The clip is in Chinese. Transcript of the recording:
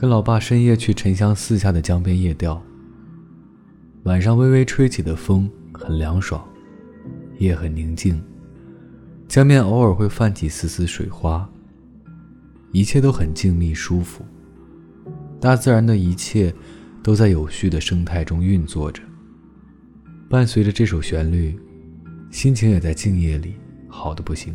跟老爸深夜去沉香寺下的江边夜钓。晚上微微吹起的风很凉爽，夜很宁静，江面偶尔会泛起丝丝水花。一切都很静谧舒服，大自然的一切都在有序的生态中运作着。伴随着这首旋律，心情也在静夜里好的不行。